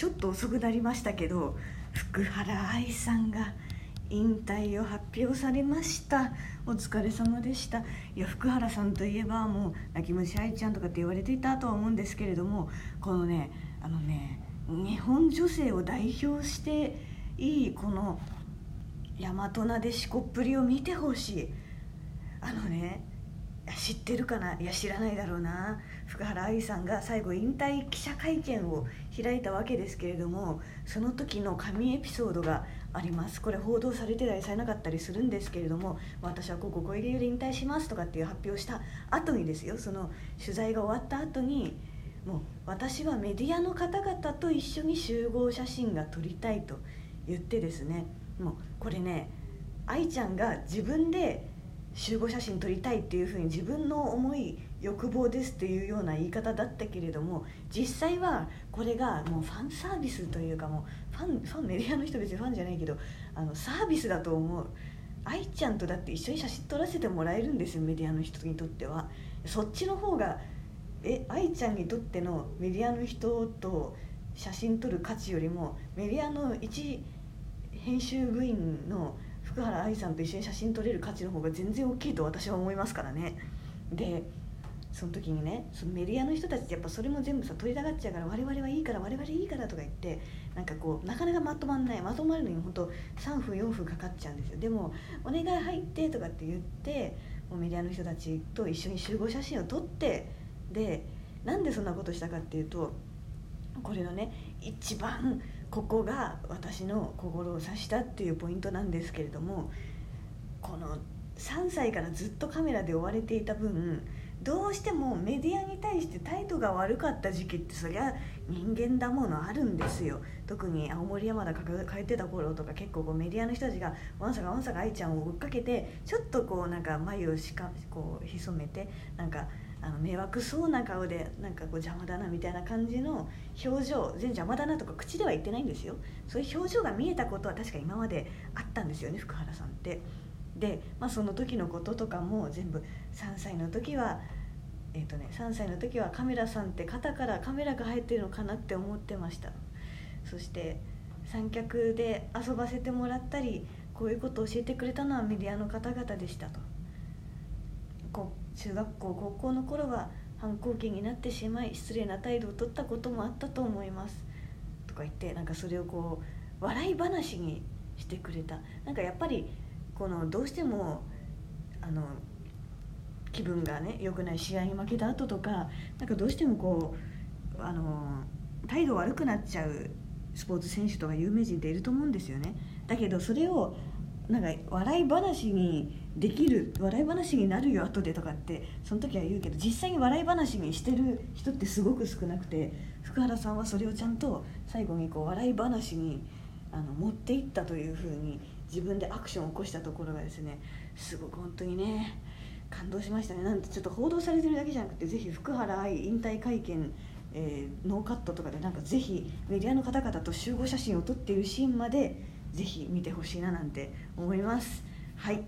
ちょっと遅くなりましたけど福原愛さんが引退を発表されました。お疲れ様でした。いや福原さんといえばもう泣き虫愛ちゃんとかって言われていたとは思うんですけれどもこのねあのね日本女性を代表していいこの大和なでしこっぷりを見てほしい。あのね知ってるかな？いや知らないだろうな。福原愛さんが最後引退記者会見を開いたわけですけれどもその時の神エピソードがあります。これ報道されてたりされなかったりするんですけれども私はこここういう理由で引退しますとかっていう発表した後にですよ。その取材が終わった後にもう私はメディアの方々と一緒に集合写真が撮りたいと言ってですねもうこれね愛ちゃんが自分で集合写真撮りたいっていうふうに自分の思い欲望ですっていうような言い方だったけれども実際はこれがもうファンサービスというかもうファンファンメディアの人別にファンじゃないけどあのサービスだと思う。愛ちゃんとだって一緒に写真撮らせてもらえるんですよメディアの人にとっては。そっちの方がえ愛ちゃんにとってのメディアの人と写真撮る価値よりもメディアの一編集部員の福原愛さんと一緒に写真撮れる価値の方が全然大きいと私は思いますからね。でその時にねそのメディアの人たちってやっぱそれも全部さ撮りたがっちゃうから我々はいいから我々いいからとか言ってなんかこうなかなかまとまんないまとまるのに本当3分4分かかっちゃうんですよ。でも「お願い入って」とかって言ってもうメディアの人たちと一緒に集合写真を撮ってでなんでそんなことしたかっていうとこれのね一番ここが私の心を刺したっていうポイントなんですけれどもこの3歳からずっとカメラで追われていた分どうしてもメディアに対して態度が悪かった時期ってそりゃ人間だものあるんですよ。特に青森山田帰ってた頃とか結構こうメディアの人たちがわんさかわんさか愛ちゃんを追っかけてちょっとこうなんか眉をしかこう潜めてなんかあの迷惑そうな顔でなんかこう邪魔だなみたいな感じの表情全然邪魔だなとか口では言ってないんですよ。そういう表情が見えたことは確か今まであったんですよね福原さんって。で、まあ、その時のこととかも全部3歳の時はえーとね、3歳の時はカメラさんって肩からカメラが入ってるのかなって思ってました。そして三脚で遊ばせてもらったりこういうことを教えてくれたのはメディアの方々でしたと。中学校高校の頃は反抗期になってしまい失礼な態度を取ったこともあったと思います。とか言ってなんかそれをこう笑い話にしてくれた。なんかやっぱりこのどうしてもあの気分がね良くない試合に負けた後とかなんかどうしてもこうあの態度悪くなっちゃうスポーツ選手とか有名人っていると思うんですよね。だけどそれをなんか笑い話にできる笑い話になるよ後でとかってその時は言うけど実際に笑い話にしてる人ってすごく少なくて福原さんはそれをちゃんと最後にこう笑い話にあの持っていったというふうに自分でアクションを起こしたところがですねすごく本当にね感動しましたねなんてちょっと報道されてるだけじゃなくてぜひ福原愛引退会見えー、ノーカットとかでなんかぜひメディアの方々と集合写真を撮っているシーンまでぜひ見てほしいななんて思います。はい